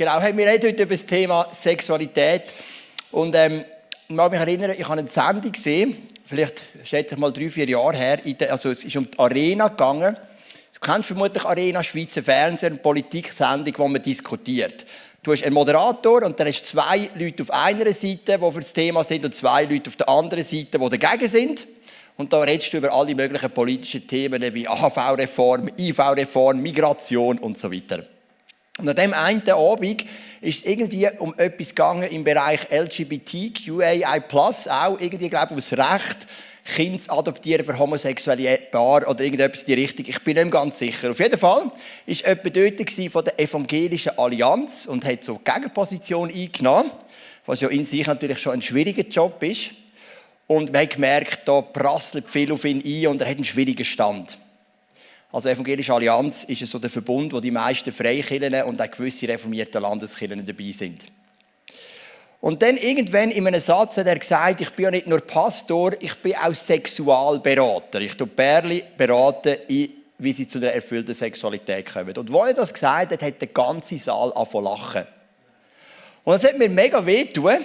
Genau, wir reden heute über das Thema Sexualität. Und ähm, ich mag mich erinnern, ich habe eine Sendung gesehen, vielleicht schätze ich mal drei, vier Jahre her, der, also es ist um die Arena gegangen. Du kennst vermutlich Arena, Schweizer Fernsehen, Politiksendung, wo man diskutiert. Du hast einen Moderator und dann hast du zwei Leute auf einer Seite, die für das Thema sind, und zwei Leute auf der anderen Seite, die dagegen sind. Und da redest du über alle möglichen politischen Themen wie AHV-Reform, IV-Reform, Migration und so weiter. Und an dem einen Abend ist es irgendwie um etwas gegangen im Bereich LGBTQAI+, auch irgendwie, glaube ich, das Recht, Kinder adoptieren für homosexuelle Paar oder irgendetwas in die Richtung. Ich bin nicht ganz sicher. Auf jeden Fall war jemand dort von der Evangelischen Allianz und hat so Gegenposition eingenommen, was ja in sich natürlich schon ein schwieriger Job ist. Und man hat gemerkt, da prasselt viel auf ihn ein und er hat einen schwierigen Stand. Also Evangelische Allianz ist so der Verbund, wo die meisten Freikirchen und auch gewisse reformierte Landeskirchen dabei sind. Und dann irgendwann in einem Satz hat er gesagt, ich bin ja nicht nur Pastor, ich bin auch Sexualberater. Ich tue Perli beraten, wie sie zu der erfüllten Sexualität kommen. Und wo er das gesagt hat, hat der ganze Saal angefangen lachen. Und das hat mir mega wehtun,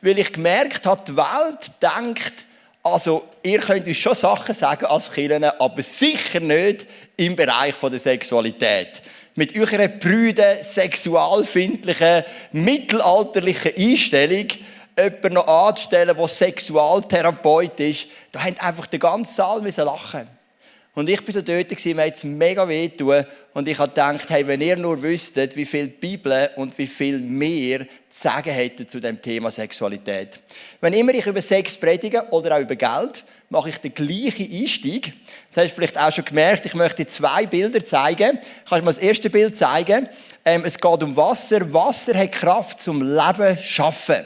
weil ich gemerkt habe, die Welt denkt, also, ihr könnt uns schon Sachen sagen als Kirchen, aber sicher nicht im Bereich der Sexualität. Mit eurer prüden, sexualfindlichen, mittelalterlichen Einstellung jemanden noch anzustellen, der Sexualtherapeut ist, da haben einfach den ganzen Saal lachen und ich war so dort, mir hat es mega weh tun. Und ich habe gedacht, hey, wenn ihr nur wüsstet, wie viel die Bibel und wie viel mehr zu sagen hätten zu dem Thema Sexualität. Wenn immer ich über Sex predige oder auch über Geld, mache ich den gleichen Einstieg. Das hast du vielleicht auch schon gemerkt. Ich möchte zwei Bilder zeigen. Ich kann mal das erste Bild zeigen. Ähm, es geht um Wasser. Wasser hat Kraft zum Leben schaffen.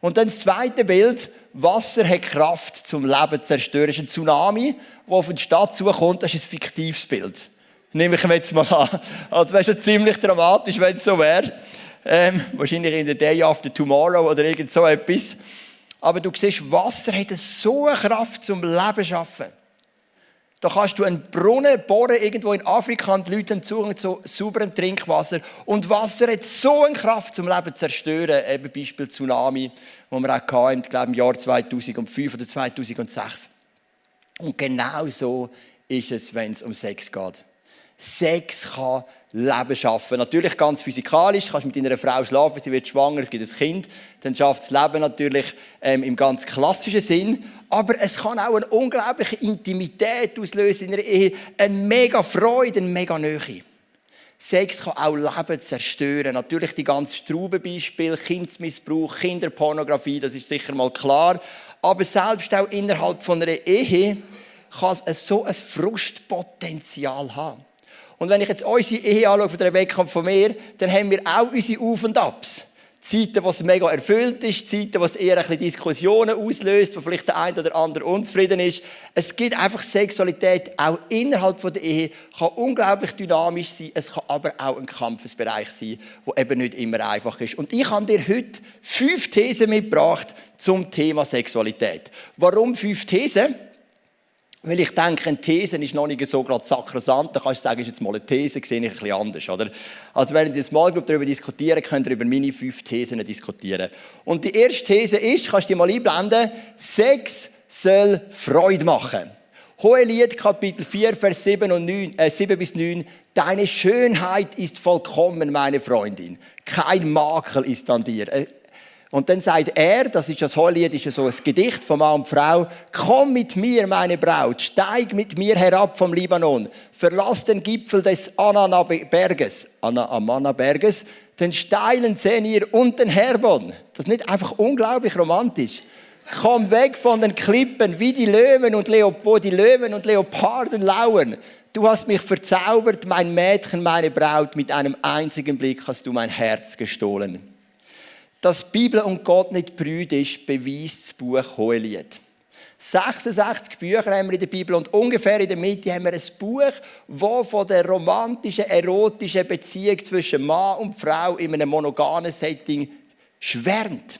Und dann das zweite Bild. Wasser hat Kraft zum Leben zerstören. Das ist ein Tsunami, der auf die Stadt zukommt. Das ist ein fiktives Bild. Nehme ich mir jetzt mal an. Also wäre schon ziemlich dramatisch, wenn es so wäre. Ähm, wahrscheinlich in der Day After Tomorrow oder irgend so etwas. Aber du siehst, Wasser hat so eine Kraft zum Leben schaffen. Da kannst du einen Brunnen bohren, irgendwo in Afrika, und die Leute haben Zugang zu sauberem Trinkwasser. Und Wasser hat so eine Kraft zum Leben zerstören. Eben Beispiel Tsunami, wo wir auch hatten, glaube im Jahr 2005 oder 2006. Und genau so ist es, wenn es um Sex geht. Sex kann Leben schaffen. Natürlich ganz physikalisch, du kannst mit deiner Frau schlafen, sie wird schwanger, es gibt ein Kind, dann schafft das Leben natürlich ähm, im ganz klassischen Sinn. Aber es kann auch eine unglaubliche Intimität auslösen in einer Ehe, eine mega Freude, eine mega Nähe. Sex kann auch Leben zerstören. Natürlich die ganzen Straubenbeispiele, Kindsmissbrauch, Kinderpornografie, das ist sicher mal klar. Aber selbst auch innerhalb von einer Ehe kann es so ein Frustpotenzial haben. Und wenn ich jetzt unsere Ehe anschaue, von Rebecca und von mir, dann haben wir auch unsere Auf- und Abs. Zeiten, wo es mega erfüllt ist, Zeiten, wo es eher ein bisschen Diskussionen auslöst, wo vielleicht der eine oder andere unzufrieden ist. Es gibt einfach Sexualität auch innerhalb der Ehe, kann unglaublich dynamisch sein, es kann aber auch ein Kampfesbereich sein, wo eben nicht immer einfach ist. Und ich habe dir heute fünf Thesen mitgebracht zum Thema Sexualität. Warum fünf Thesen? Weil ich denke, eine These ist noch nicht so gerade sakrosant. Da kannst du sagen, ist jetzt mal eine These, sehe ich ein bisschen anders, oder? Also wenn ihr Small Group darüber diskutieren, könnt ihr über meine fünf Thesen diskutieren. Und die erste These ist, kannst du dir mal einblenden, Sex soll Freude machen. Hohelied, Kapitel 4, Vers 7, und 9, äh, 7 bis 9. Deine Schönheit ist vollkommen, meine Freundin. Kein Makel ist an dir. Äh, und dann sagt er, das ist das Hohelied, ist so ein Gedicht von Mann und Frau, komm mit mir, meine Braut, steig mit mir herab vom Libanon, verlass den Gipfel des Anana-Berges, Amana-Berges, den steilen Zenir und den Herbon. Das ist nicht einfach unglaublich romantisch. Komm weg von den Klippen, wie die Löwen und Leop wo die Löwen und Leoparden lauern. Du hast mich verzaubert, mein Mädchen, meine Braut, mit einem einzigen Blick hast du mein Herz gestohlen. Dass Bibel und Gott nicht brüd ist, beweist das Buch Hohelied. 66 Bücher haben wir in der Bibel und ungefähr in der Mitte haben wir ein Buch, das von der romantischen, erotischen Beziehung zwischen Mann und Frau in einem monogamen Setting schwärmt.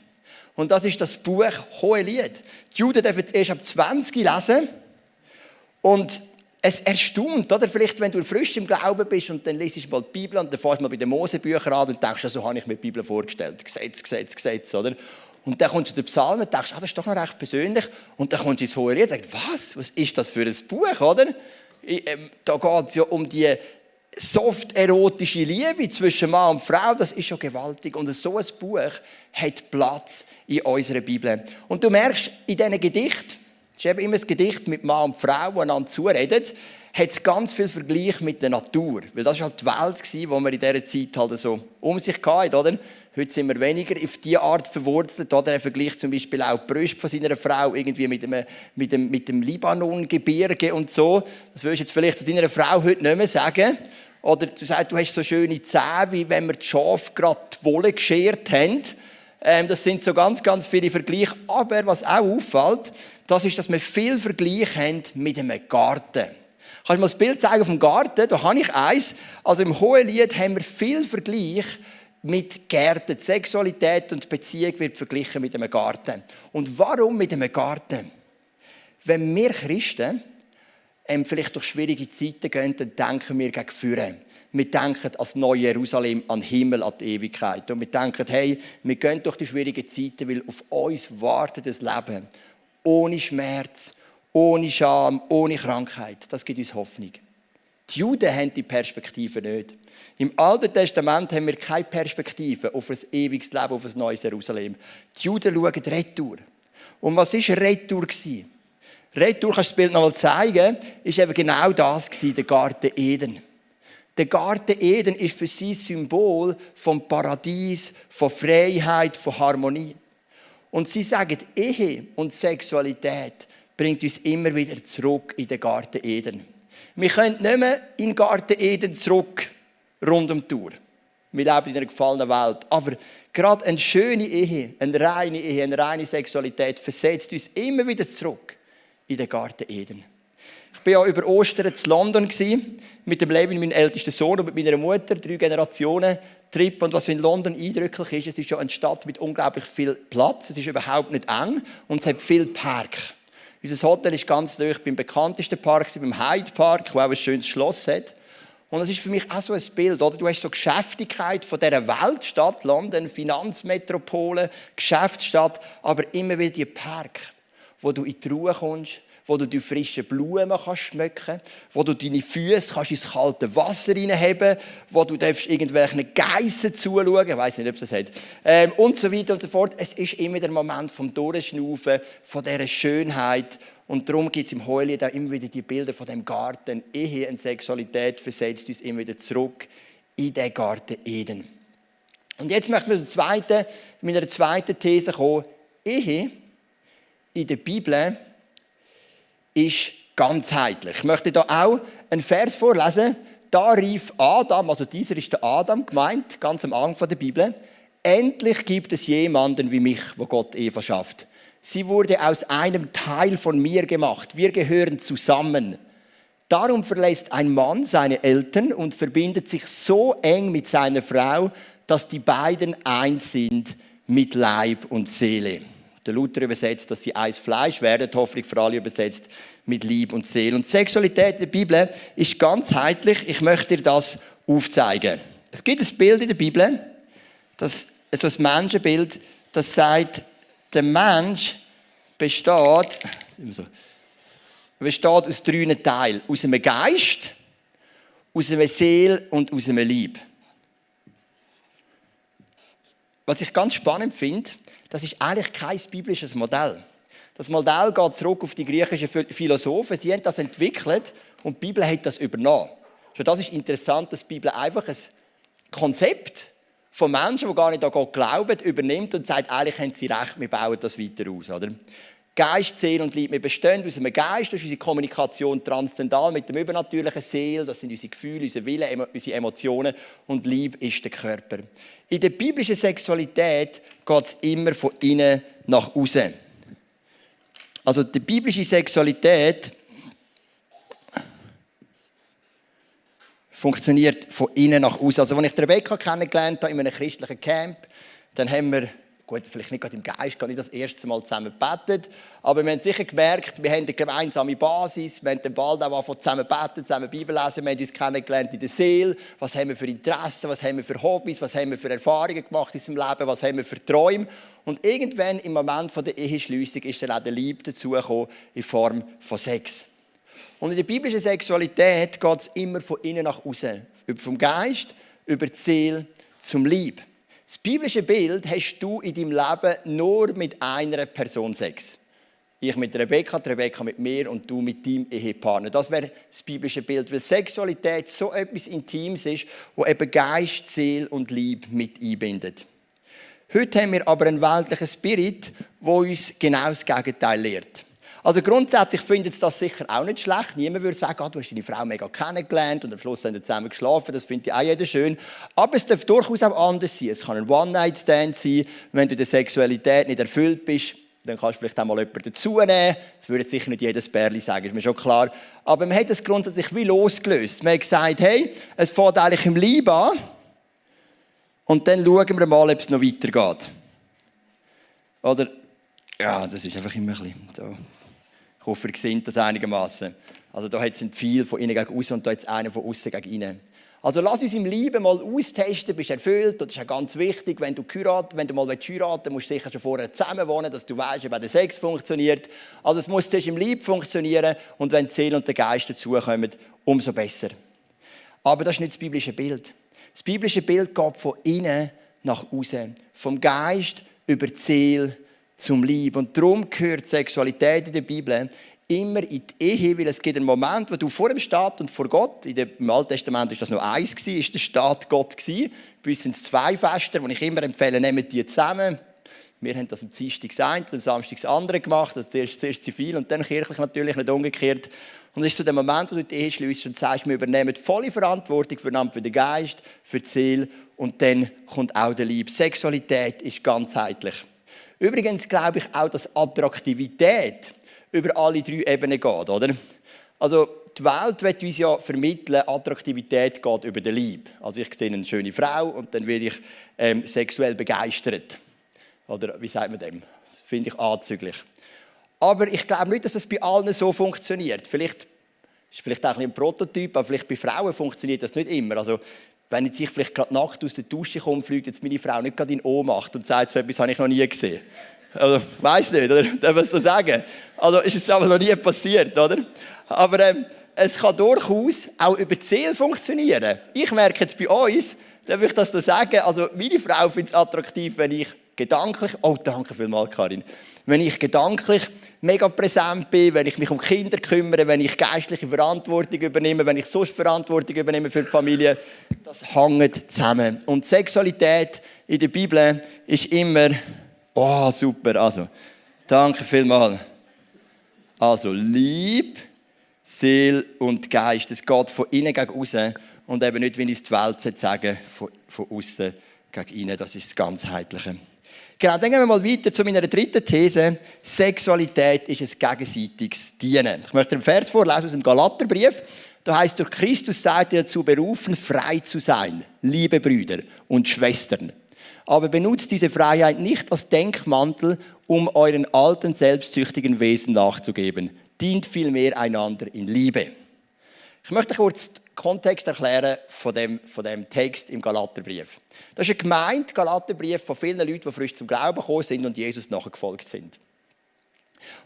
Und das ist das Buch Hohelied. Die Juden dürfen es erst ab 20 lesen. Und es erstaunt, oder? Vielleicht, wenn du frisch im Glauben bist und dann liest mal die Bibel und dann fährst du mal bei den Mosebüchern an und denkst, so habe ich mir die Bibel vorgestellt. Gesetz, Gesetz, Gesetz, oder? Und dann kommst du zu den Psalmen und denkst, ah, das ist doch noch recht persönlich. Und dann kommst du ins Hohe Lied und sagst, was? Was ist das für ein Buch, oder? Ähm, da geht es ja um die soft erotische Liebe zwischen Mann und Frau, das ist schon gewaltig. Und so ein Buch hat Platz in unserer Bibel. Und du merkst, in diesen Gedichten, es ist eben immer ein Gedicht mit Mann und Frau, die einander zureden, hat ganz viel Vergleich mit der Natur. Weil das war halt die Welt, die wir in dieser Zeit halt so um sich hatten, oder? Heute sind wir weniger auf diese Art verwurzelt. Oder er vergleicht zum Beispiel auch die Brüste von seiner Frau irgendwie mit dem, mit dem, mit dem Libanon-Gebirge und so. Das würdest du jetzt vielleicht zu deiner Frau heute nicht mehr sagen. Oder du sagst, du hast so schöne Zähne, wie wenn wir die Schafe gerade die Wolle geschert haben. Ähm, das sind so ganz, ganz viele Vergleiche. Aber was auch auffällt, das ist, dass wir viel Vergleich haben mit einem Garten. Kannst du mal das Bild zeigen dem Garten? Da habe ich eins. Also im Hohelied haben wir viel Vergleich mit Gärten. Die Sexualität und Beziehung wird verglichen mit einem Garten. Und warum mit einem Garten? Wenn wir Christen ähm, vielleicht durch schwierige Zeiten gehen, dann denken wir gegen Führen. Wir denken als Neue Jerusalem an den Himmel, an die Ewigkeit. Und wir denken, hey, wir gehen durch die schwierigen Zeiten, weil auf uns wartet das Leben. Ohne Schmerz, ohne Scham, ohne Krankheit. Das gibt uns Hoffnung. Die Juden haben die Perspektive nicht. Im Alten Testament haben wir keine Perspektive auf ein ewiges Leben, auf ein neues Jerusalem. Die Juden schauen Retour. Und was war Retour? Retour, kannst du das Bild noch mal zeigen, ist eben genau das der Garten Eden. Der Garten Eden ist für sie Symbol vom Paradies, von Freiheit, von Harmonie. Und sie sagen, Ehe und Sexualität bringt uns immer wieder zurück in den Garten Eden. Wir können nicht mehr in den Garten Eden zurück, rund um die Tour. Wir leben in einer gefallenen Welt. Aber gerade eine schöne Ehe, eine reine Ehe, eine reine Sexualität versetzt uns immer wieder zurück in den Garten Eden. Ich war ja über Ostern in London mit dem Levin, meinem ältesten Sohn, und mit meiner Mutter, drei Generationen Trip. Und was in London eindrücklich ist, es ist ja eine Stadt mit unglaublich viel Platz. Es ist überhaupt nicht eng und es hat viel Park. Unser Hotel ist ganz nah beim bekanntesten Park, beim Hyde Park, wo auch ein schönes Schloss hat. Und das ist für mich auch so ein Bild, oder? Du hast so Geschäftigkeit von dieser Weltstadt, London, Finanzmetropole, Geschäftsstadt, aber immer wieder die Park, wo du in die Ruhe kommst, wo du die frischen Blumen kannst schmecken wo du deine Füße kannst ins kalte Wasser hineinheben wo du darfst irgendwelchen Geissen zuschauen, ich weiß nicht, ob es das hat, ähm, und so weiter und so fort. Es ist immer der Moment vom Durchschnaufen, von dieser Schönheit und darum gibt es im Heulied auch immer wieder die Bilder von dem Garten. Ehe und Sexualität versetzt uns immer wieder zurück in den Garten Eden. Und jetzt möchten wir zu meiner zweiten These kommen. Ehe in der Bibel ist ganzheitlich. Ich möchte da auch einen Vers vorlesen. Da rief Adam, also dieser ist der Adam gemeint, ganz am Anfang der Bibel. Endlich gibt es jemanden wie mich, wo Gott Eva schafft. Sie wurde aus einem Teil von mir gemacht. Wir gehören zusammen. Darum verlässt ein Mann seine Eltern und verbindet sich so eng mit seiner Frau, dass die beiden eins sind mit Leib und Seele. Der Luther übersetzt, dass sie eins Fleisch werden, Hoffnung für alle übersetzt mit Lieb und Seele. Und Sexualität in der Bibel ist ganzheitlich. Ich möchte dir das aufzeigen. Es gibt ein Bild in der Bibel, das, so ein Menschenbild, das sagt, der Mensch besteht, besteht aus drei Teilen. Aus einem Geist, aus einer Seele und aus einem Lieb. Was ich ganz spannend finde, das ist eigentlich kein biblisches Modell. Das Modell geht zurück auf die griechischen Philosophen. Sie haben das entwickelt und die Bibel hat das übernommen. Schon das ist interessant, dass die Bibel einfach ein Konzept von Menschen, die gar nicht an Gott glauben, übernimmt und sagt, eigentlich haben sie recht, wir bauen das weiter aus. Oder? Geist, Seele und Liebe. Wir bestehen aus einem Geist, das ist unsere Kommunikation transzendal mit dem übernatürlichen Seele, das sind unsere Gefühle, unsere Wille, unsere Emotionen und Liebe ist der Körper. In der biblischen Sexualität geht es immer von innen nach außen. Also die biblische Sexualität funktioniert von innen nach außen. Also als ich Rebecca kennengelernt habe in einem christlichen Camp, dann haben wir gut, vielleicht nicht gerade im Geist, gar nicht das erste Mal zusammen betet, aber wir haben sicher gemerkt, wir haben eine gemeinsame Basis, wir haben bald auch von zusammen beten, zusammen Bibel lesen, wir haben uns kennengelernt in der Seele, was haben wir für Interessen, was haben wir für Hobbys, was haben wir für Erfahrungen gemacht in unserem Leben, was haben wir für Träume und irgendwann im Moment der Eheschliessung ist dann auch der Liebe dazugekommen in Form von Sex. Und in der biblischen Sexualität geht es immer von innen nach außen, vom Geist über die Seele zum Lieb. Das biblische Bild hast du in deinem Leben nur mit einer Person Sex. Ich mit Rebecca, Rebecca mit mir und du mit deinem Ehepartner. Das wäre das biblische Bild, weil Sexualität so etwas Intimes ist, wo eben Geist, Seele und Lieb mit einbindet. Heute haben wir aber einen weltlichen Spirit, wo uns genau das Gegenteil lehrt. Also grundsätzlich findet es das sicher auch nicht schlecht. Niemand würde sagen, ah, du hast deine Frau mega kennengelernt und am Schluss haben wir zusammen geschlafen. Das findet auch jeder schön. Aber es darf durchaus auch anders sein. Es kann ein One-Night-Stand sein, wenn du der Sexualität nicht erfüllt bist. Dann kannst du vielleicht auch mal jemanden dazu nehmen. Das würde sicher nicht jedes Bärli sagen, ist mir schon klar. Aber man hat das grundsätzlich wie losgelöst. Man hat gesagt, hey, es fängt eigentlich im Lieb an. Und dann schauen wir mal, ob es noch weitergeht. Oder, ja, das ist einfach immer ein bisschen so. Ich hoffe, ihr seht das einigermaßen. Also da hat es ein Pfeil von innen gegen außen und da jetzt einer von außen gegen innen. Also lass uns im Lieben mal austesten, bist du erfüllt. Das ist ja ganz wichtig, wenn du heiraten, wenn du mal heiraten willst, musst du sicher schon vorher zusammen wohnen, dass du weißt, wie der Sex funktioniert. Also es muss zuerst im Lieb funktionieren und wenn die Seele und der Geist dazukommen, umso besser. Aber das ist nicht das biblische Bild. Das biblische Bild geht von innen nach außen, vom Geist über die Seele zum Lieb. Und darum gehört Sexualität in der Bibel immer in die Ehe, weil es gibt einen Moment, wo du vor dem Staat und vor Gott, im Alten Testament ist das nur eins ist der Staat Gott gewesen. Bei uns sind es zwei Feste, die ich immer empfehle, nehmt die zusammen. Wir haben das am Dienstag eine und am Samstag das andere gemacht, also zuerst, zuerst zivil und dann kirchlich natürlich, nicht umgekehrt. Und es ist so der Moment, wo du die Ehe schließt und sagst, wir übernehmen volle Verantwortung für den Geist, für die Seele und dann kommt auch der Liebe. Sexualität ist ganzheitlich. Übrigens glaube ich auch, dass Attraktivität über alle drei Ebenen geht, oder? Also die Welt wird uns ja vermitteln, Attraktivität geht über den Lieb. Also ich sehe eine schöne Frau und dann werde ich ähm, sexuell begeistert. Oder wie sagt man dem? Das finde ich anzüglich. Aber ich glaube nicht, dass es bei allen so funktioniert. Vielleicht ist vielleicht auch ein Prototyp, aber vielleicht bei Frauen funktioniert das nicht immer. Also wenn jetzt ich vielleicht gerade Nacht aus der Dusche komme, fliegt jetzt meine Frau nicht gerade in Ohnmacht und sagt, so etwas habe ich noch nie gesehen. Also, weiß nicht, oder? Darf ich so sagen? Also, ist es aber noch nie passiert, oder? Aber ähm, es kann durchaus auch über Seele funktionieren. Ich merke jetzt bei uns, darf ich das so sagen, also meine Frau findet es attraktiv, wenn ich gedanklich, oh danke vielmals Karin, wenn ich gedanklich mega präsent bin, wenn ich mich um Kinder kümmere, wenn ich geistliche Verantwortung übernehme, wenn ich sonst Verantwortung übernehme für die Familie, das hängt zusammen. Und Sexualität in der Bibel ist immer, oh super, also, danke vielmals. Also, Lieb, Seele und Geist, es geht von innen gegen außen und eben nicht, wie es die Welt sagen, von, von außen gegen innen, das ist das Ganzheitliche. Genau, gehen wir mal weiter zu meiner dritten These. Sexualität ist ein gegenseitiges Dienen. Ich möchte einen Vers vorlesen aus dem Galaterbrief. Da heißt, durch Christus seid ihr dazu berufen, frei zu sein, liebe Brüder und Schwestern. Aber benutzt diese Freiheit nicht als Denkmantel, um euren alten selbstsüchtigen Wesen nachzugeben. Dient vielmehr einander in Liebe. Ich möchte kurz den Kontext erklären von dem, von dem Text im Galaterbrief. Das ist ein gemeint Galaterbrief von vielen Leuten, die frisch zum Glauben gekommen sind und Jesus nachgefolgt sind.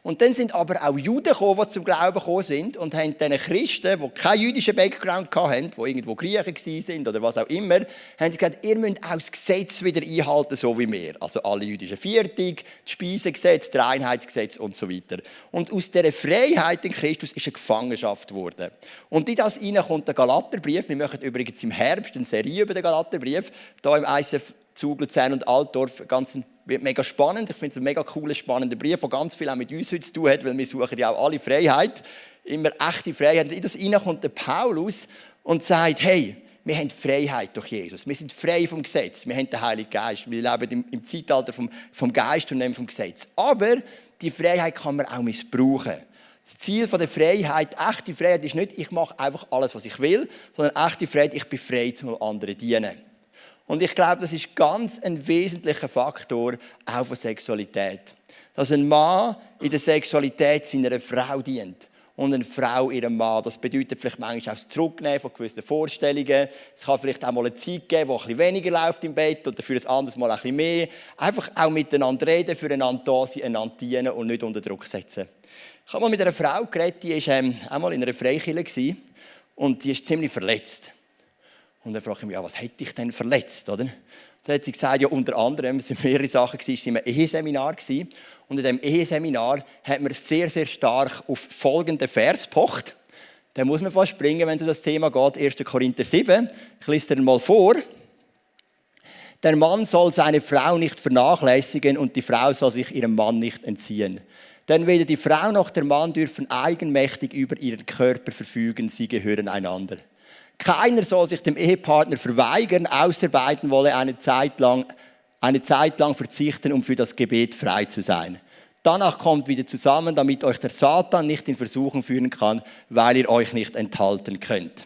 Und dann sind aber auch Juden gekommen, die zum Glauben gekommen sind und haben diesen Christen, die keinen jüdischen Background hatten, die irgendwo Griechen sind oder was auch immer, haben sie gesagt, ihr müsst auch das Gesetz wieder einhalten, so wie wir. Also alle jüdischen Viertig, das Speisegesetz, das Reinheitsgesetz und so weiter. Und aus dieser Freiheit in Christus ist eine Gefangenschaft geworden. Und in das hinein kommt der Galaterbrief. Wir machen übrigens im Herbst eine Serie über den Galaterbrief, hier im ICF Zug, Luzern und Altdorf, ganz mega spannend. Ich finde es ein mega cooler, spannender Brief, der ganz viel auch mit uns heute zu tun hat, weil wir suchen ja auch alle Freiheit, immer echte Freiheit. Und in das hinein kommt der Paulus und sagt, hey, wir haben Freiheit durch Jesus. Wir sind frei vom Gesetz. Wir haben den Heiligen Geist. Wir leben im, im Zeitalter vom, vom Geist und nicht vom Gesetz. Aber die Freiheit kann man auch missbrauchen. Das Ziel der Freiheit, echte Freiheit, ist nicht, ich mache einfach alles, was ich will, sondern echte Freiheit, ich bin frei, zum anderen dienen. Und ich glaube, das ist ganz ein wesentlicher Faktor auch von Sexualität. Dass ein Mann in der Sexualität seiner Frau dient und eine Frau ihrem Mann. Das bedeutet vielleicht manchmal auch das Zurücknehmen von gewissen Vorstellungen. Es kann vielleicht auch mal eine Zeit geben, wo ein bisschen weniger läuft im Bett oder für ein anderes Mal ein bisschen mehr. Einfach auch miteinander reden, füreinander da sein, einander dienen und nicht unter Druck setzen. Ich habe mal mit einer Frau geredet, die war ähm, auch mal in einer Freikirche und die ist ziemlich verletzt. Und dann frage ich mich, ja, was hätte ich denn verletzt, oder? Dann hat sie gesagt, ja, unter anderem, es waren mehrere Sachen, es war ein Eheseminar. Und in diesem Eheseminar hat man sehr, sehr stark auf folgenden Vers gepocht. Da muss man fast springen, wenn es um das Thema geht. 1. Korinther 7. Ich lese dir mal vor. Der Mann soll seine Frau nicht vernachlässigen und die Frau soll sich ihrem Mann nicht entziehen. Denn weder die Frau noch der Mann dürfen eigenmächtig über ihren Körper verfügen, sie gehören einander. Keiner soll sich dem Ehepartner verweigern, außer beiden wolle eine Zeit lang, eine Zeit lang verzichten, um für das Gebet frei zu sein. Danach kommt wieder zusammen, damit euch der Satan nicht in Versuchung führen kann, weil ihr euch nicht enthalten könnt.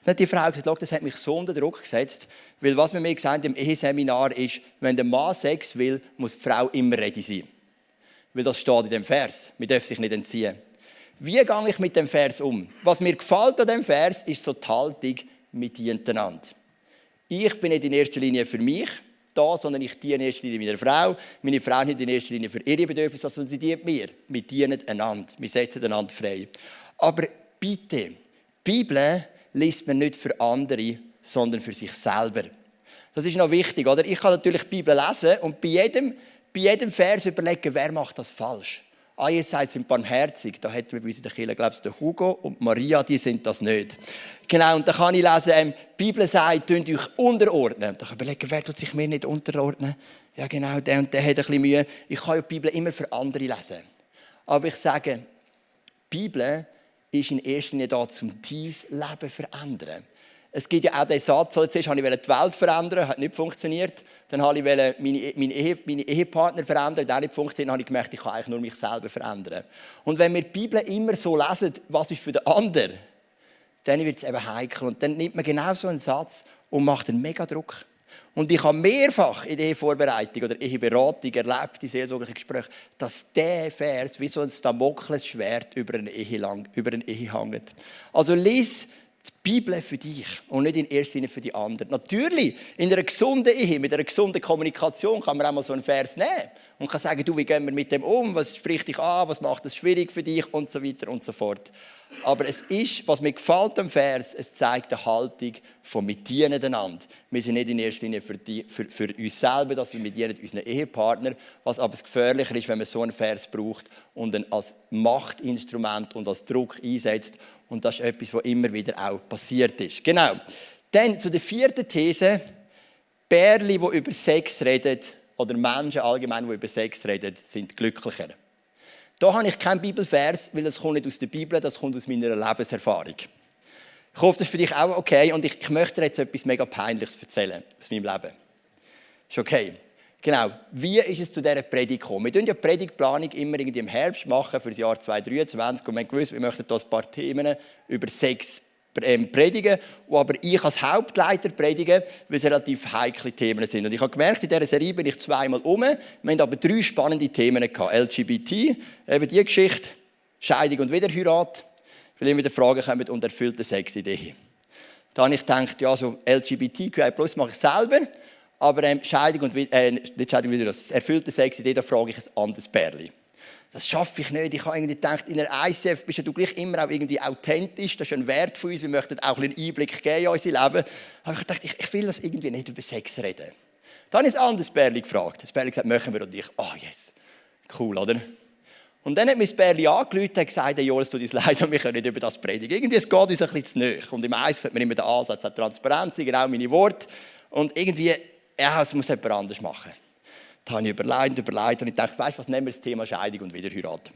Und dann hat die Frau gesagt, das hat mich so unter Druck gesetzt, weil was wir mir gesagt haben im Eheseminar ist, wenn der Mann Sex will, muss die Frau immer ready sein. Weil das steht in dem Vers. Man darf sich nicht entziehen. Wie gehe ich mit dem Vers um? Was mir gefällt an dem Vers, ist so die Haltung, mit dient einander. Ich bin nicht in erster Linie für mich da, sondern ich diene in erster Linie meiner Frau. Meine Frau nicht in erster Linie für ihre Bedürfnisse, sondern sie dient mir. Wir dienen einander. Wir setzen einander frei. Aber bitte, die Bibel liest man nicht für andere, sondern für sich selber. Das ist noch wichtig, oder? Ich kann natürlich die Bibel lesen und bei jedem, bei jedem Vers überlegen, wer macht das falsch. Ah, ihr seid sind barmherzig. Da hätten wir bei uns in der Kirche, glaube ich, der Hugo und Maria, die sind das nicht. Genau, und da kann ich lesen, ähm, die Bibel sagt, tönt euch unterordnen. Da kann ich überlegen, wer tut sich mir nicht unterordnen? Ja, genau, der und der hat ein bisschen Mühe. Ich kann ja die Bibel immer für andere lesen. Aber ich sage, die Bibel ist in erster Linie da, um dein Leben zu verändern. Es gibt ja auch den Satz, so, zuerst wollte ich die Welt verändern, hat nicht funktioniert. Dann wollte ich meine, meine, Ehe, meine Ehepartner verändern, hat nicht funktioniert. Dann habe ich gemerkt, ich kann eigentlich nur mich selber verändern. Und wenn wir die Bibel immer so lesen, was ist für den anderen, dann wird es eben heikel. Und dann nimmt man genau so einen Satz und macht einen mega Druck. Und ich habe mehrfach in der Ehevorbereitung oder Eheberatung erlebt, in seelsorglichen Gesprächen, dass der Vers wie so ein Damoklesschwert über eine Ehe, lang, über eine Ehe hängt. Also lies Bibel für dich und nicht in erster Linie für die anderen. Natürlich, in einer gesunden Ehe, mit einer gesunden Kommunikation kann man auch mal so einen Vers nehmen und kann sagen, du, wie gehen wir mit dem um, was spricht dich an, was macht es schwierig für dich und so weiter und so fort. Aber es ist, was mir gefällt am Vers, es zeigt eine Haltung von mit dienen einander. Wir sind nicht in erster Linie für, die, für, für uns selber, dass wir dienen unseren Ehepartner, was aber das Gefährliche ist, wenn man so einen Vers braucht und ihn als Machtinstrument und als Druck einsetzt. Und das ist etwas, was immer wieder auch passiert ist. Genau. Dann zu der vierten These. Bärli, die über Sex reden, oder Menschen allgemein, die über Sex reden, sind glücklicher. Da habe ich keinen Bibelvers, weil das kommt nicht aus der Bibel, das kommt aus meiner Lebenserfahrung. Ich hoffe, das ist für dich auch okay und ich, möchte dir jetzt etwas mega Peinliches erzählen aus meinem Leben. Ist okay? Genau. Wie ist es zu dieser Predigt gekommen? Wir tun ja die Predigtplanung immer irgendwie im Herbst machen für das Jahr 2023 und wir haben gewusst, wir möchten hier ein paar Themen über Sex predigen, wo aber ich als Hauptleiter predige, weil es relativ heikle Themen sind. Und ich habe gemerkt, in dieser Serie bin ich zweimal um. Wir haben aber drei spannende Themen gehabt. LGBT, eben die Geschichte, Scheidung und Wiederheirat, weil immer die Fragen kommen und erfüllte Sexidee. Da habe ich gedacht, ja, so LGBTQI plus mache ich selber, aber ähm, Scheidung und äh, nicht Scheidung, Wiederheirat, erfüllte Sexidee, da frage ich ein anderes Pärchen das schaffe ich nicht. Ich habe irgendwie gedacht, in der ICF bist du gleich immer auch irgendwie authentisch. Das ist ein Wert von uns. Wir möchten auch einen Einblick geben in unser Leben. Aber ich dachte, ich, ich will das irgendwie nicht über Sex reden. Dann ist ein anderes Bärli gefragt. Das Bärli gesagt, machen wir und ich, oh yes, cool, oder? Und dann hat mir das Bärli angerufen und gesagt, hey, Joel, es tut uns leid, wir können nicht über das predigen. Irgendwie, es geht uns ein bisschen zu nahe. Und im Eis hat man immer den Ansatz, hat Transparenz, genau meine Worte. Und irgendwie, ja, es muss jemand anders machen. Da habe ich überlegt überlegt und ich dachte, weißt du was, nehmen wir das Thema Scheidung und Wiederheirat.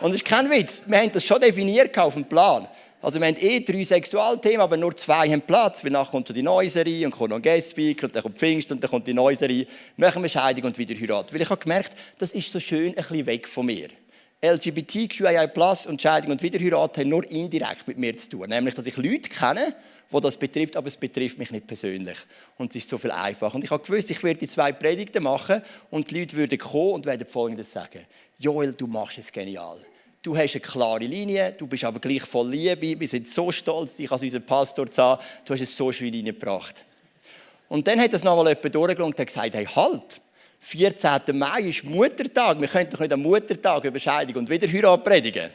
und es ist kein Witz, wir haben das schon definiert auf dem Plan. Also wir haben eh drei Sexualthemen, aber nur zwei haben Platz, weil nachher kommt die neue Serie und kommt noch ein und dann kommt Pfingst und dann kommt die neue. Machen wir Scheidung und Wiederheirat. Weil ich habe gemerkt, das ist so schön ein bisschen weg von mir. LGBTQIA+ und Scheidung und Wiederheirat haben nur indirekt mit mir zu tun. Nämlich, dass ich Leute kenne, wo das betrifft, aber es betrifft mich nicht persönlich. Und es ist so viel einfacher. Und ich habe gewusst, ich werde die zwei Predigten machen und die Leute würden kommen und werden Folgendes sagen. Joel, du machst es genial. Du hast eine klare Linie, du bist aber gleich voll Liebe. Wir sind so stolz, dich als unser Pastor zu haben. Du hast es so schön reingebracht. Und dann hat das nochmal jemand durchgelungen und hat gesagt, hey, halt, 14. Mai ist Muttertag, wir können doch nicht am Muttertag über Scheidung und Wiederheirat predigen.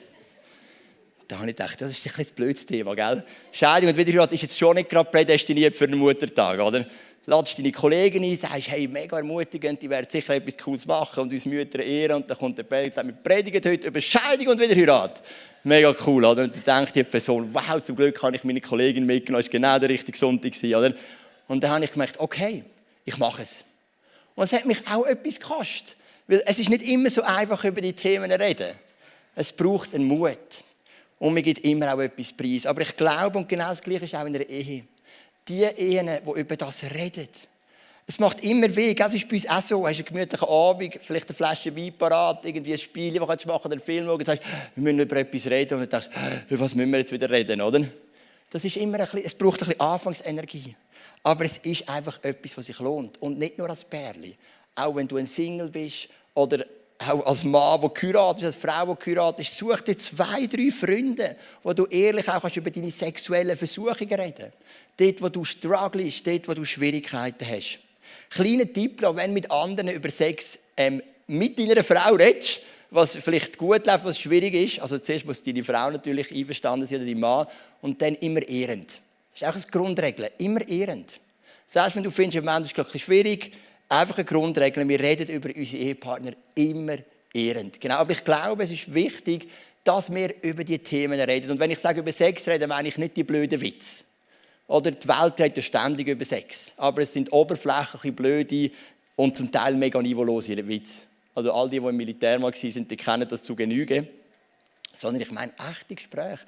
Da habe ich gedacht, das ist ein, ein blödes Thema, gell? Scheidung und Wiederheirat ist jetzt schon nicht gerade prädestiniert für den Muttertag, oder? Ladest deine Kollegen ein, sagst, hey, mega ermutigend, die werden sicher etwas Cooles machen und uns Mütter ehren. Und dann kommt der Prediger und sagt, wir predigen heute über Scheidung und Wiederheirat. Mega cool, oder? Und dann denkt die Person, wow, zum Glück habe ich meine Kollegin mitgenommen, das war genau der richtige Sonntag, oder? Und dann habe ich gemerkt, okay, ich mache es. Und es hat mich auch etwas gekostet. Weil es ist nicht immer so einfach, über die Themen zu reden. Es braucht einen Mut. Und mir gibt immer auch etwas preis. Aber ich glaube, und genau das Gleiche ist auch in einer Ehe. Die Ehen, die über das reden. Es macht immer weh. Es ist bei uns auch so. Du hast einen gemütlichen Abend, vielleicht eine Flasche Wein parat, irgendwie ein Spiel, das du machen einen Film schauen. Und sagst, wir müssen über etwas reden. Und dann denkst du, was müssen wir jetzt wieder reden, oder? Das ist immer ein bisschen, es braucht ein bisschen Anfangsenergie. Aber es ist einfach etwas, was sich lohnt. Und nicht nur als Pärli. Auch wenn du ein Single bist oder auch als Mann, der geheiratet als Frau, die geheiratet ist, such dir zwei, drei Freunde, wo du ehrlich auch über deine sexuellen Versuchungen reden kannst. Dort, wo du strugglest, dort, wo du Schwierigkeiten hast. Kleiner Tipp, wenn du mit anderen über Sex ähm, mit deiner Frau redest, was vielleicht gut läuft, was schwierig ist. Also zuerst muss deine Frau natürlich einverstanden sein oder dein Mann und dann immer ehrend. Das ist auch eine Grundregel, immer ehrend. Selbst wenn du findest, im Moment ist schwierig, einfach eine Grundregel, wir reden über unsere Ehepartner immer ehrend. Genau, aber ich glaube, es ist wichtig, dass wir über die Themen reden. Und wenn ich sage über Sex reden, meine ich nicht die blöden Witze. Oder die Welt redet ständig über Sex. Aber es sind oberflächliche, blöde und zum Teil mega niveaulose Witze. Also all die, die im Militär mal waren, die kennen das zu Genüge. Sondern ich meine echte Gespräche,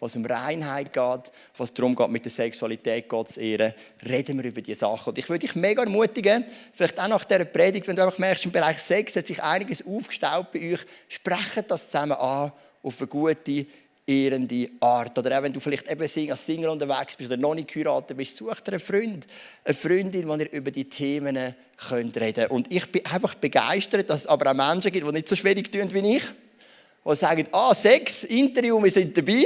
was um Reinheit geht, was darum geht, mit der Sexualität Gott zu ehren, reden wir über diese Sachen. Und ich würde dich mega ermutigen, vielleicht auch nach dieser Predigt, wenn du einfach merkst, im Bereich Sex hat sich einiges aufgestaut bei euch, sprecht das zusammen an auf eine gute, ehrende Art. Oder auch wenn du vielleicht eben als Singer unterwegs bist oder noch nicht geheiratet bist, such dir einen Freund, eine Freundin, wo ihr über die Themen könnt reden Und ich bin einfach begeistert, dass es aber auch Menschen gibt, die nicht so schwierig tun wie ich, die sagen, ah, Sex, Interview, wir sind dabei.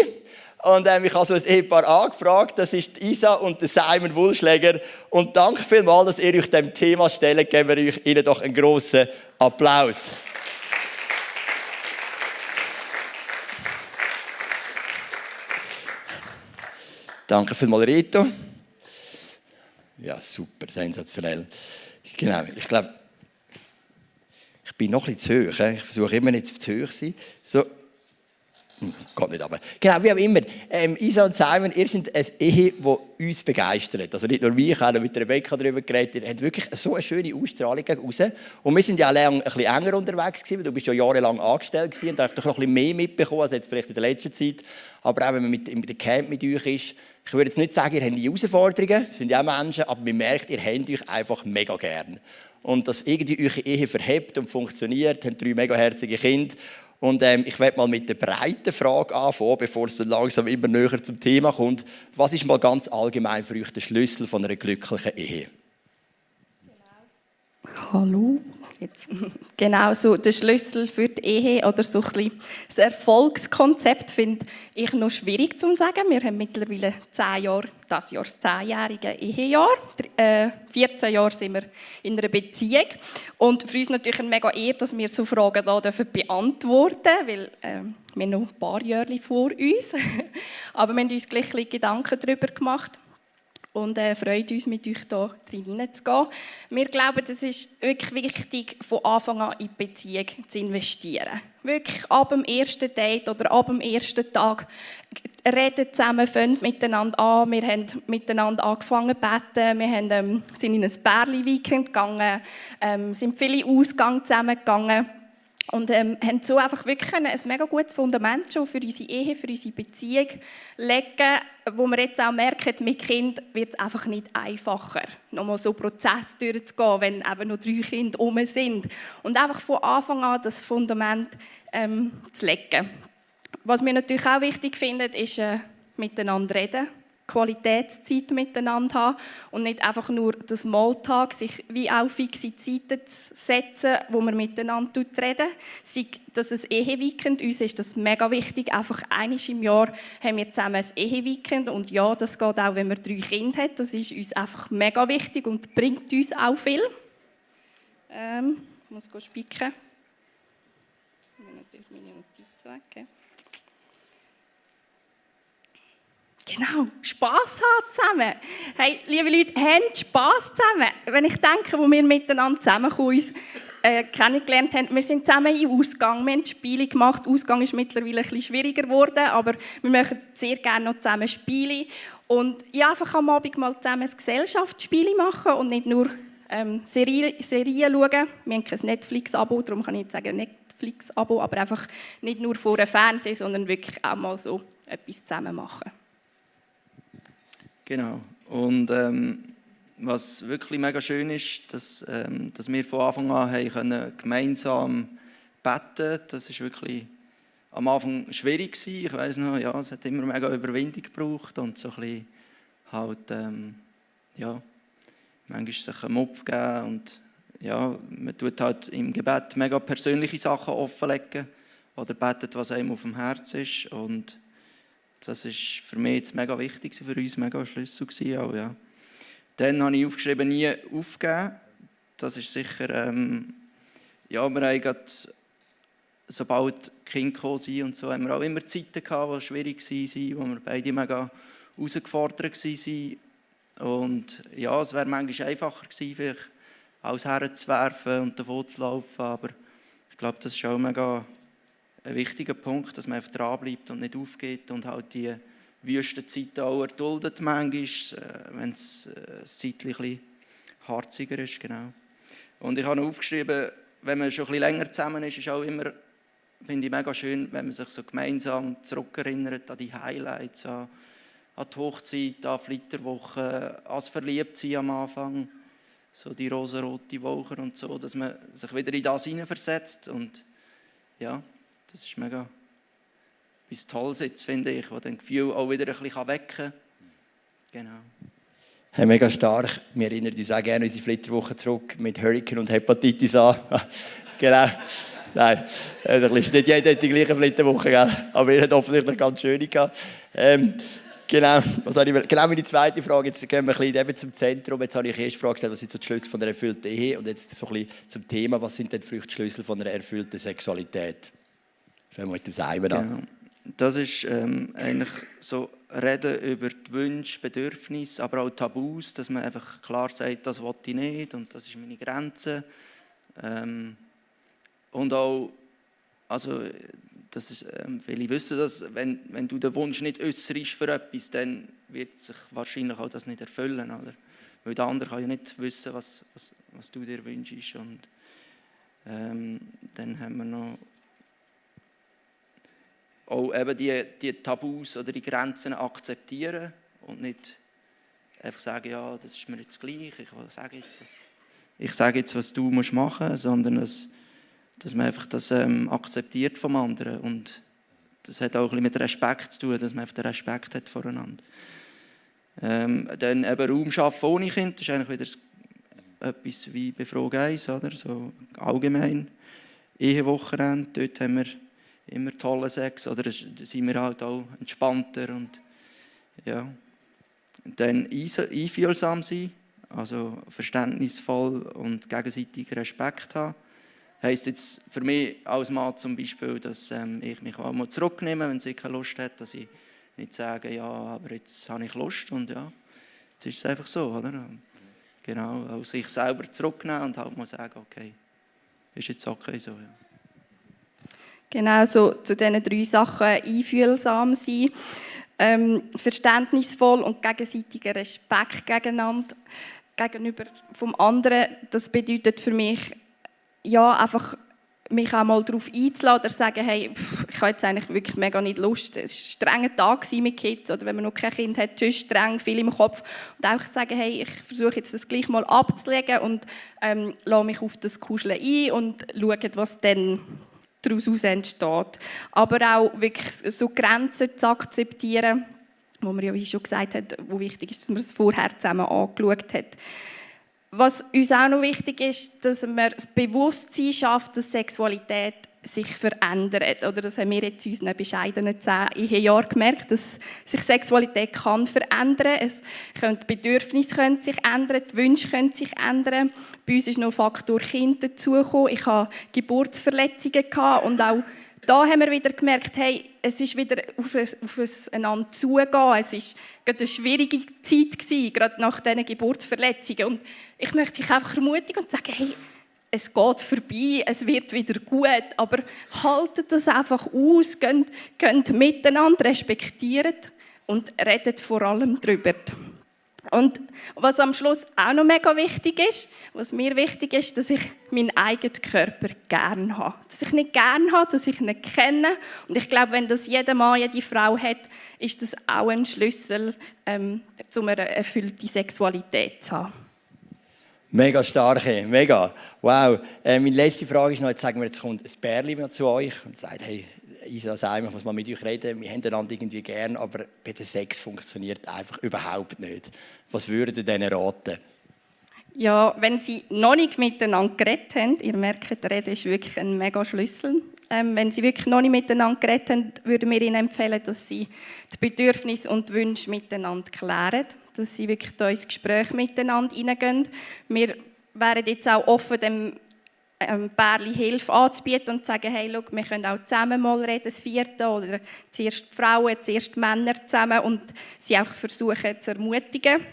Und ähm, ich habe so ein Ehepaar angefragt, das ist Isa und der Simon Wulschläger. Und danke vielmals, dass ihr euch dem Thema stellt, geben wir euch ihnen doch einen grossen Applaus Danke vielmals, Rito. Ja, super, sensationell. Genau, ich glaube, ich bin noch bisschen zu hoch. Ich versuche immer nicht zu hoch zu sein. So. Hm, geht nicht aber. Genau, wie auch immer. Ähm, Isa und Simon, ihr seid eine Ehe, die uns begeistert. Also nicht nur mich, ich habe mit Rebecca darüber geredet. Ihr habt wirklich so eine schöne Ausstrahlung raus. Und wir sind ja auch ein bisschen enger unterwegs gewesen, weil du bist ja jahrelang angestellt gewesen und da hast noch ein bisschen mehr mitbekommen als jetzt vielleicht in der letzten Zeit. Aber auch wenn man mit, mit dem Camp mit euch ist, ich würde jetzt nicht sagen, ihr habt die Herausforderungen, sind ja auch Menschen, aber man merkt, ihr habt euch einfach mega gern. Und dass irgendwie eure Ehe verhebt und funktioniert, habt drei mega herzige Kinder. Und ähm, ich werde mal mit der breiten Frage anfangen, bevor es dann langsam immer näher zum Thema kommt. Was ist mal ganz allgemein für euch der Schlüssel von einer glücklichen Ehe? Hallo. Jetzt. Genau so der Schlüssel für die Ehe oder so ein das Erfolgskonzept finde ich noch schwierig zu sagen. Wir haben mittlerweile zehn Jahre, das Jahr das zehnjährige Ehejahr. 14 äh, Jahre sind wir in einer Beziehung und für uns natürlich ein mega Ehre, dass wir so Fragen dürfen beantworten, weil äh, wir noch ein paar Jahre vor uns, aber wir haben uns gleich Gedanken darüber gemacht und äh, freut uns, mit euch hier hineinzugehen. Wir glauben, es ist wirklich wichtig, von Anfang an in die Beziehung zu investieren. Wirklich ab dem ersten Date oder ab dem ersten Tag reden zusammen, fangen miteinander an. Wir haben miteinander angefangen zu beten. Wir haben, ähm, sind in ein Bärli-Weekend gegangen, ähm, sind viele Ausgänge zusammengegangen. Und ähm, haben so einfach wirklich ein mega gutes Fundament schon für unsere Ehe, für unsere Beziehung legen, wo wir jetzt auch merken, mit Kind wird es einfach nicht einfacher, nochmal so einen Prozess durchzugehen, wenn eben noch drei Kinder um sind. Und einfach von Anfang an das Fundament ähm, zu legen. Was wir natürlich auch wichtig finden, ist äh, miteinander reden Qualitätszeit miteinander haben und nicht einfach nur das Smalltalk, sich wie auch fixe Zeiten zu setzen, wo wir miteinander reden. Sei das ein Eheweekend, uns ist das mega wichtig. Einfach einmal im Jahr haben wir zusammen ein Eheweekend und ja, das geht auch, wenn man drei Kinder hat. Das ist uns einfach mega wichtig und bringt uns auch viel. Ähm, ich muss spicken. Ich muss natürlich meine Notizen weggeben. Genau, Spass haben zusammen. Hey, liebe Leute, habt Spass zusammen. Wenn ich denke, wo wir miteinander zusammenkommen, uns äh, kennengelernt haben, wir sind zusammen im Ausgang, wir haben Spiele gemacht. Ausgang ist mittlerweile ein bisschen schwieriger geworden, aber wir machen sehr gerne noch zusammen Spiele. Und ja, einfach am Abend mal zusammen ein Gesellschaftsspiel machen und nicht nur ähm, Serien, Serien schauen. Wir haben kein Netflix-Abo, darum kann ich nicht sagen Netflix-Abo, aber einfach nicht nur vor dem Fernsehen, sondern wirklich auch mal so etwas zusammen machen. Genau. Und ähm, was wirklich mega schön ist, dass, ähm, dass wir von Anfang an haben können gemeinsam beten Das ist wirklich am Anfang schwierig gewesen. Ich weiß noch, ja, es hat immer mega Überwindung gebraucht und so ein bisschen halt, ähm, ja, manchmal sich einen Mopf geben und ja, man tut halt im Gebet mega persönliche Sachen offenlegen oder betet, was einem auf dem Herz ist und das ist für mich jetzt mega wichtig, für uns mega ein Schlüssel auch, ja. Dann habe ich aufgeschrieben, nie aufgeben. Das ist sicher, ähm, ja, wir haben gerade, sobald Kinder gekommen und so, haben wir auch immer Zeiten gehabt, die schwierig waren, wo wir beide mega herausgefordert waren. Und ja, es wäre manchmal einfacher gewesen, vielleicht alles herzuwerfen und davon zu laufen, aber ich glaube, das ist auch mega ein wichtiger Punkt, dass man einfach dranbleibt und nicht aufgeht und halt die Wüstenzeiten auch erduldet manchmal, äh, wenn es äh, ein Zeitchen harziger ist. Genau. Und ich habe noch aufgeschrieben, wenn man schon ein bisschen länger zusammen ist, ist auch immer, finde ich mega schön, wenn man sich so gemeinsam zurückerinnert an die Highlights, an, an die Hochzeit, an Flitterwochen, an das Verliebtsein am Anfang, so die rosarote Wochen und so, dass man sich wieder in das hineinversetzt und ja, das ist mega etwas Tolles jetzt, finde ich, was das Gefühl auch wieder ein bisschen wecken kann. Genau. Hey, mega stark. Wir erinnern uns auch gerne unsere Flitterwoche zurück mit Hurricane und Hepatitis A. genau. Nein, äh, das ist nicht jeder die gleiche Flitterwoche, gell? aber ihr habt offensichtlich ganz schöne. Ähm, genau, was habe ich, genau meine zweite Frage. Jetzt gehen wir ein bisschen zum Zentrum. Jetzt habe ich Frage gestellt, was sind so die Schlüssel von einer erfüllten Ehe? Und jetzt so ein bisschen zum Thema, was sind denn die Schlüssel von einer erfüllten Sexualität? Fangen wir mit Seiben an. Genau. Das ist ähm, eigentlich so Reden über die Wünsche, Bedürfnisse, aber auch Tabus, dass man einfach klar sagt, das will ich nicht und das ist meine Grenze. Ähm, und auch, also, das ist, ähm, viele wissen das, wenn, wenn du den Wunsch nicht äußerst für etwas, dann wird sich wahrscheinlich auch das nicht erfüllen, oder? Weil der andere kann ja nicht wissen, was, was, was du dir wünschst. Und ähm, dann haben wir noch auch eben die, die Tabus oder die Grenzen akzeptieren und nicht einfach sagen, ja, das ist mir jetzt gleich, ich sage jetzt, was, ich sage jetzt, was du musst machen musst, sondern dass, dass man einfach das ähm, akzeptiert vom anderen und das hat auch ein mit Respekt zu tun, dass man einfach den Respekt hat voreinander. Ähm, dann eben Raum schaffen ohne Kind, das ist eigentlich wieder etwas wie bei Frage 1, oder? so allgemein. Ehewochenende, dort haben wir immer tolle Sex oder sind wir halt auch entspannter und ja. Dann einfühlsam sein, also verständnisvoll und gegenseitig Respekt haben. Heißt jetzt für mich als Mann zum Beispiel, dass ähm, ich mich auch mal zurücknehme, wenn sie keine Lust hat, dass ich nicht sage, ja, aber jetzt habe ich Lust und ja, jetzt ist es einfach so, oder? Genau, also sich selber zurücknehmen und halt mal sagen, okay, ist jetzt okay so, ja. Genau, so zu diesen drei Sachen einfühlsam sein, ähm, verständnisvoll und gegenseitiger Respekt gegeneinander, gegenüber vom anderen. Das bedeutet für mich, ja, einfach mich auch mal darauf einzuladen oder sagen, hey, pff, ich habe jetzt eigentlich wirklich mega nicht Lust. Es war ein strenger Tag mit Kids oder wenn man noch kein Kind hat, ist streng, viel im Kopf. Und auch sagen, hey, ich versuche jetzt das gleich mal abzulegen und ähm, lasse mich auf das Kuscheln ein und schaue, was dann daraus entsteht. Aber auch wirklich so Grenzen zu akzeptieren, wo man ja wie schon gesagt hat, wo wichtig ist, dass man es vorher zusammen angeschaut hat. Was uns auch noch wichtig ist, dass man das Bewusstsein schafft, dass Sexualität sich verändert. Oder das haben wir jetzt in unseren bescheidenen zehn Ehejahren gemerkt, dass sich Sexualität kann verändern kann. Die Bedürfnisse können sich ändern, die Wünsche können sich ändern. Bei uns ist noch Faktor Kind dazugekommen. Ich hatte Geburtsverletzungen und auch da haben wir wieder gemerkt, hey, es ist wieder auf, ein, auf einander zugehen. Es war gerade eine schwierige Zeit, gerade nach diesen Geburtsverletzungen. Und ich möchte dich einfach ermutigen und sagen, hey, es geht vorbei, es wird wieder gut, aber haltet das einfach aus, geht, geht miteinander, respektiert und redet vor allem darüber. Und was am Schluss auch noch mega wichtig ist, was mir wichtig ist, dass ich meinen eigenen Körper gern habe. Dass ich nicht gern habe, dass ich ihn kenne. Und ich glaube, wenn das jeder Mann, jede Frau hat, ist das auch ein Schlüssel, ähm, um eine erfüllte Sexualität zu haben. Mega stark, mega. Wow. Äh, meine letzte Frage ist noch, jetzt sagen wir, jetzt kommt ein Bärli zu euch und sagt, hey, Isa Seim, ich muss mal mit euch reden, wir haben einander irgendwie gern, aber bei der Sex funktioniert einfach überhaupt nicht. Was würdet ihr denen raten? Ja, wenn sie noch nicht miteinander geredet haben, ihr merkt, Reden ist wirklich ein mega Schlüssel. Ähm, wenn sie wirklich noch nicht miteinander geredet haben, würden wir ihnen empfehlen, dass sie die Bedürfnisse und Wünsche miteinander klären, dass sie wirklich da ins Gespräch miteinander hineingehen. Wir wären jetzt auch offen, dem ähm, Pärchen Hilfe anzubieten und zu sagen, hey, schau, wir können auch zusammen mal reden, das vierte, oder zuerst die Frauen, zuerst die Männer zusammen und sie auch versuchen zu ermutigen.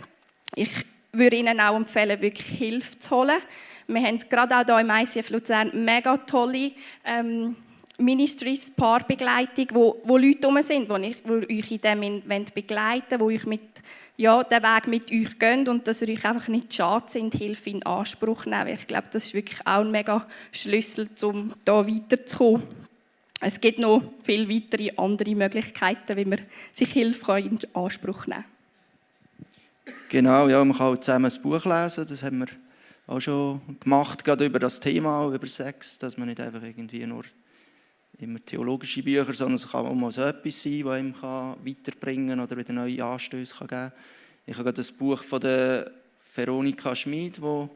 Ich würde Ihnen auch empfehlen, wirklich Hilfe zu holen. Wir haben gerade auch hier im ICF Luzern mega tolle ähm, Ministries, Paarbegleitung, wo, wo Leute herum sind, die, euch in dem begleiten die euch mit, ja, den Weg mit euch gehen und dass ihr euch einfach nicht schade sind, Hilfe in Anspruch nehmen. Ich glaube, das ist wirklich auch ein mega Schlüssel, um da weiterzukommen. Es gibt noch viele weitere andere Möglichkeiten, wie man sich Hilfe in Anspruch nehmen kann. Genau, ja, man kann auch zusammen ein Buch lesen, das haben wir auch schon gemacht, gerade über das Thema, über Sex, dass man nicht einfach irgendwie nur immer theologische Bücher, sondern es kann auch mal so etwas sein, das einem weiterbringen kann oder wieder neue Anstöße geben kann. Ich habe gerade das Buch von der Veronika Schmid, wo,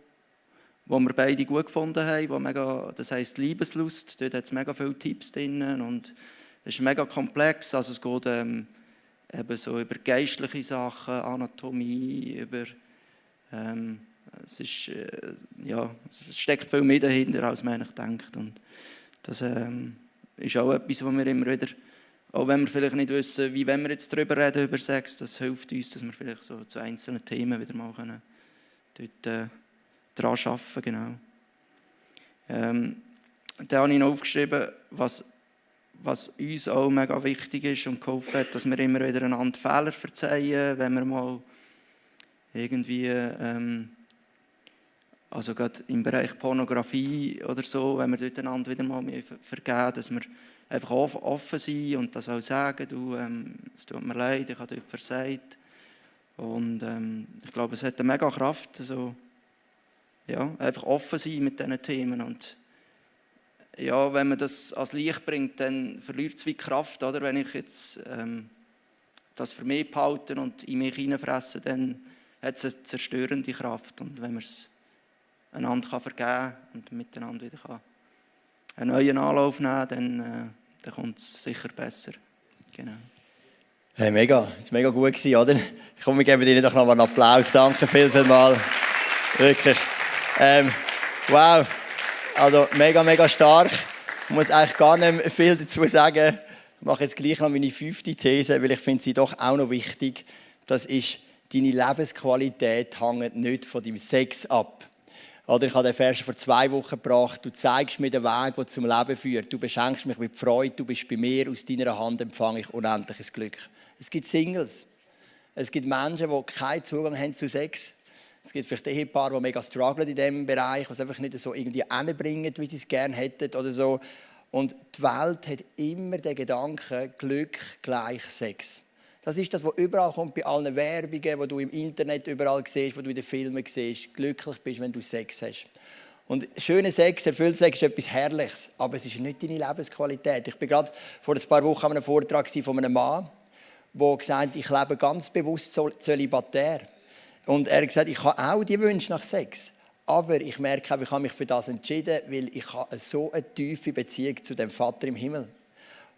wo wir beide gut gefunden haben, wo mega, das heisst Liebeslust, dort hat es mega viele Tipps drin und es ist mega komplex, also es geht ähm, eben so über geistliche Sachen, Anatomie, über ähm, es, ist, äh, ja, es steckt viel mehr dahinter, als man eigentlich denkt. Und das ähm, ist auch etwas, was wir immer wieder, auch wenn wir vielleicht nicht wissen, wie wenn wir jetzt darüber reden, über Sex, das hilft uns, dass wir vielleicht so zu einzelnen Themen wieder mal können, dort äh, dran arbeiten genau. Ähm, da habe ich noch aufgeschrieben, was, was uns auch mega wichtig ist und geholfen hat, dass wir immer wieder einander Fehler verzeihen, wenn wir mal irgendwie ähm, also gerade im Bereich Pornografie oder so, wenn wir dort einander wieder mal vergeben, dass wir einfach offen sind und das auch sagen, du, ähm, es tut mir leid, ich habe dort versagt. Und ähm, ich glaube, es hat eine mega Kraft, also, ja, einfach offen sein mit diesen Themen. Und ja, wenn man das als Licht bringt, dann verliert es wie Kraft, oder? Wenn ich jetzt ähm, das für mich behalte und in mich hineinfresse, dann hat es eine zerstörende Kraft. Und wenn man es einander kann vergeben kann und miteinander wieder kann einen neuen Anlauf nehmen dann, äh, dann kommt es sicher besser. Genau. Hey, mega. Das war mega gut, gewesen, oder? Ich komme, wir geben Ihnen doch noch mal einen Applaus. Danke viel, viel mal. Wirklich. Ähm, wow. Also, mega, mega stark. Ich muss eigentlich gar nicht viel dazu sagen. Ich mache jetzt gleich noch meine fünfte These, weil ich finde sie doch auch noch wichtig. Das ist, deine Lebensqualität hängt nicht von deinem Sex ab. Oder ich habe den Vers vor zwei Wochen gebracht. Du zeigst mir den Weg, der zum Leben führt. Du beschenkst mich mit Freude. Du bist bei mir. Aus deiner Hand empfange ich unendliches Glück. Es gibt Singles. Es gibt Menschen, die keinen Zugang haben zu Sex. Es gibt vielleicht Ehepaare, die mega strugglen in diesem Bereich, was einfach nicht so irgendwie anbringen, wie sie es gerne hätten oder so. Und die Welt hat immer den Gedanken, Glück gleich Sex. Das ist das, was überall kommt, bei allen Werbungen, wo du im Internet überall siehst, wo du in den Filmen siehst. Glücklich bist, wenn du Sex hast. Und schöner Sex, erfüllt Sex ist etwas Herrliches, aber es ist nicht deine Lebensqualität. Ich bin gerade vor ein paar Wochen an einem Vortrag von einem Mann, der gesagt hat, ich lebe ganz bewusst zölibatär. Und er hat gesagt, ich habe auch die Wünsche nach Sex. Aber ich merke, ich habe mich für das entschieden, weil ich habe so eine tiefe Beziehung zu dem Vater im Himmel.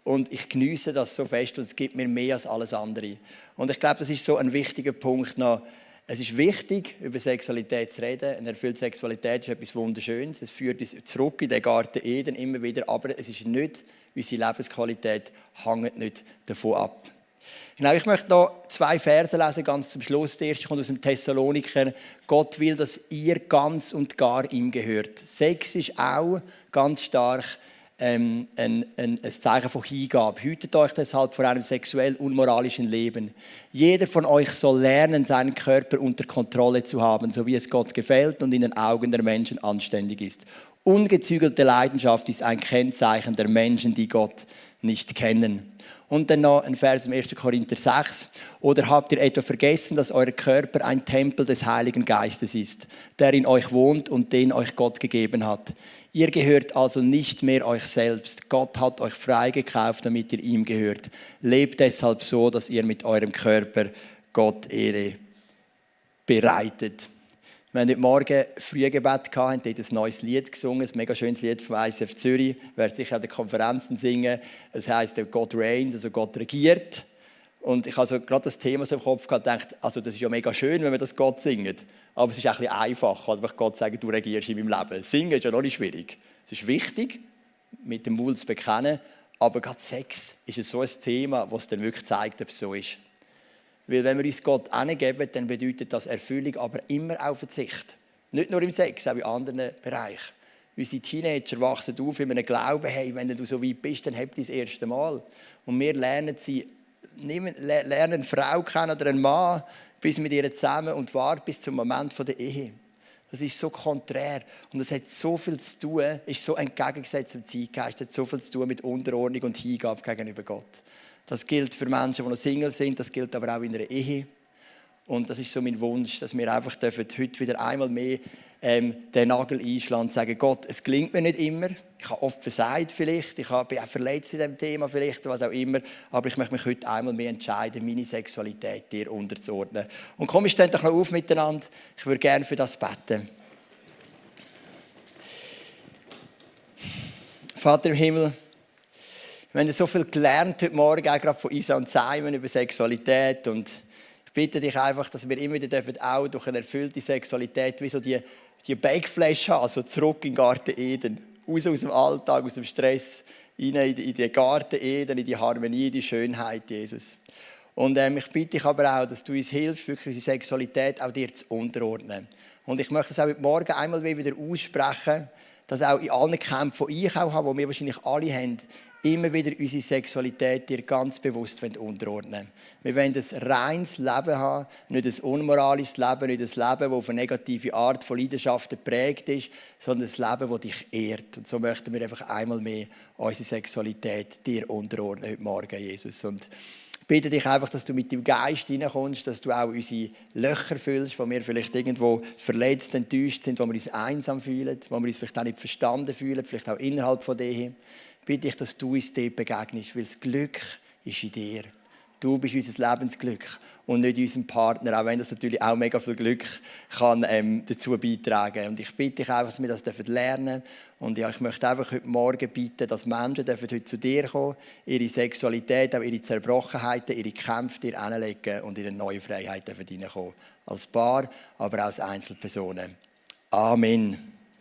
Und ich genieße das so fest und es gibt mir mehr als alles andere. Und ich glaube, das ist so ein wichtiger Punkt noch. Es ist wichtig, über Sexualität zu reden. Eine erfüllte Sexualität ist etwas Wunderschönes. Es führt uns zurück in den Garten Eden immer wieder. Aber es ist nicht, unsere Lebensqualität hängt nicht davon ab. Genau, ich möchte noch zwei Verse lesen, ganz zum Schluss. Der erste kommt aus dem Thessaloniker. Gott will, dass ihr ganz und gar ihm gehört. Sex ist auch ganz stark ähm, ein, ein, ein Zeichen von Hingabe. Hütet euch deshalb vor einem sexuell unmoralischen Leben. Jeder von euch soll lernen, seinen Körper unter Kontrolle zu haben, so wie es Gott gefällt und in den Augen der Menschen anständig ist. Ungezügelte Leidenschaft ist ein Kennzeichen der Menschen, die Gott nicht kennen. Und dann noch ein Vers im 1. Korinther 6. Oder habt ihr etwa vergessen, dass euer Körper ein Tempel des Heiligen Geistes ist, der in euch wohnt und den euch Gott gegeben hat? Ihr gehört also nicht mehr euch selbst. Gott hat euch freigekauft, damit ihr ihm gehört. Lebt deshalb so, dass ihr mit eurem Körper Gott Ehre bereitet. Wir haben heute Morgen Frühgebet gehabt, haben dort ein neues Lied gesungen, ein mega schönes Lied vom ICF Zürich. Werde sicher an den Konferenzen singen. Es heisst Gott reigns, also Gott regiert. Und ich habe so gerade das Thema so im Kopf gehabt, gedacht, also das ist ja mega schön, wenn wir das Gott singt. Aber es ist ein bisschen einfacher, einfach Gott sagen, du regierst in meinem Leben. Singen ist ja noch nicht schwierig. Es ist wichtig, mit dem Mund zu bekennen, aber gerade Sex ist so ein Thema, was dann wirklich zeigt, ob es so ist. Weil wenn wir uns Gott angeben, dann bedeutet das Erfüllung, aber immer auf Verzicht. Nicht nur im Sex, auch in anderen Bereichen. Unsere Teenager wachsen auf in einem Glauben, hey, wenn du so weit bist, dann habt ihr das erste Mal. Und wir lernen sie, lernen eine Frau kennen oder einen Mann, bis mit ihr zusammen und warten bis zum Moment der Ehe. Das ist so konträr und es hat so viel zu tun, ist so entgegengesetzt zum Zeitgeist, hat so viel zu tun mit Unterordnung und Hingabe gegenüber Gott. Das gilt für Menschen, die noch Single sind, das gilt aber auch in einer Ehe. Und das ist so mein Wunsch, dass wir einfach dürfen heute wieder einmal mehr ähm, den Nagel einschlagen und sagen, Gott, es gelingt mir nicht immer. Ich habe oft versagt vielleicht, ich bin auch verletzt in diesem Thema vielleicht, was auch immer. Aber ich möchte mich heute einmal mehr entscheiden, meine Sexualität dir unterzuordnen. Und komm, ich doch noch auf miteinander. Ich würde gerne für das beten. Vater im Himmel, wir haben so viel gelernt heute Morgen, auch gerade von Isa und Simon über Sexualität. Und ich bitte dich einfach, dass wir immer wieder auch durch eine erfüllte Sexualität wie so die, die Backflash haben, also zurück in den Garten Eden. Raus aus dem Alltag, aus dem Stress, in den Garten Eden, in die Harmonie, in die Schönheit, Jesus. Und ähm, ich bitte dich aber auch, dass du uns hilfst, wirklich unsere Sexualität auch dir zu unterordnen. Und ich möchte es auch heute Morgen einmal wieder aussprechen, dass auch in allen Kämpfen, die ich auch habe, die wir wahrscheinlich alle haben, immer wieder unsere Sexualität dir ganz bewusst unterordnen Wir wollen ein reines Leben haben, nicht ein unmoralisches Leben, nicht ein Leben, das auf eine negative Art von Leidenschaft geprägt ist, sondern ein Leben, das dich ehrt. Und so möchten wir einfach einmal mehr unsere Sexualität dir unterordnen heute Morgen, Jesus. Und ich bitte dich einfach, dass du mit dem Geist hineinkommst, dass du auch unsere Löcher füllst, wo wir vielleicht irgendwo verletzt, enttäuscht sind, wo wir uns einsam fühlen, wo wir uns vielleicht auch nicht verstanden fühlen, vielleicht auch innerhalb von dem bitte ich, dass du uns dort begegnest, weil das Glück ist in dir. Du bist unser Lebensglück und nicht unser Partner, auch wenn das natürlich auch mega viel Glück kann, ähm, dazu beitragen Und ich bitte dich einfach, dass wir das lernen dürfen. Und ja, ich möchte einfach heute Morgen bitten, dass Menschen dürfen heute zu dir kommen, ihre Sexualität, auch ihre Zerbrochenheiten, ihre Kämpfe dir hinlegen und eine neue Freiheit dürfen Als Paar, aber auch als Einzelpersonen. Amen.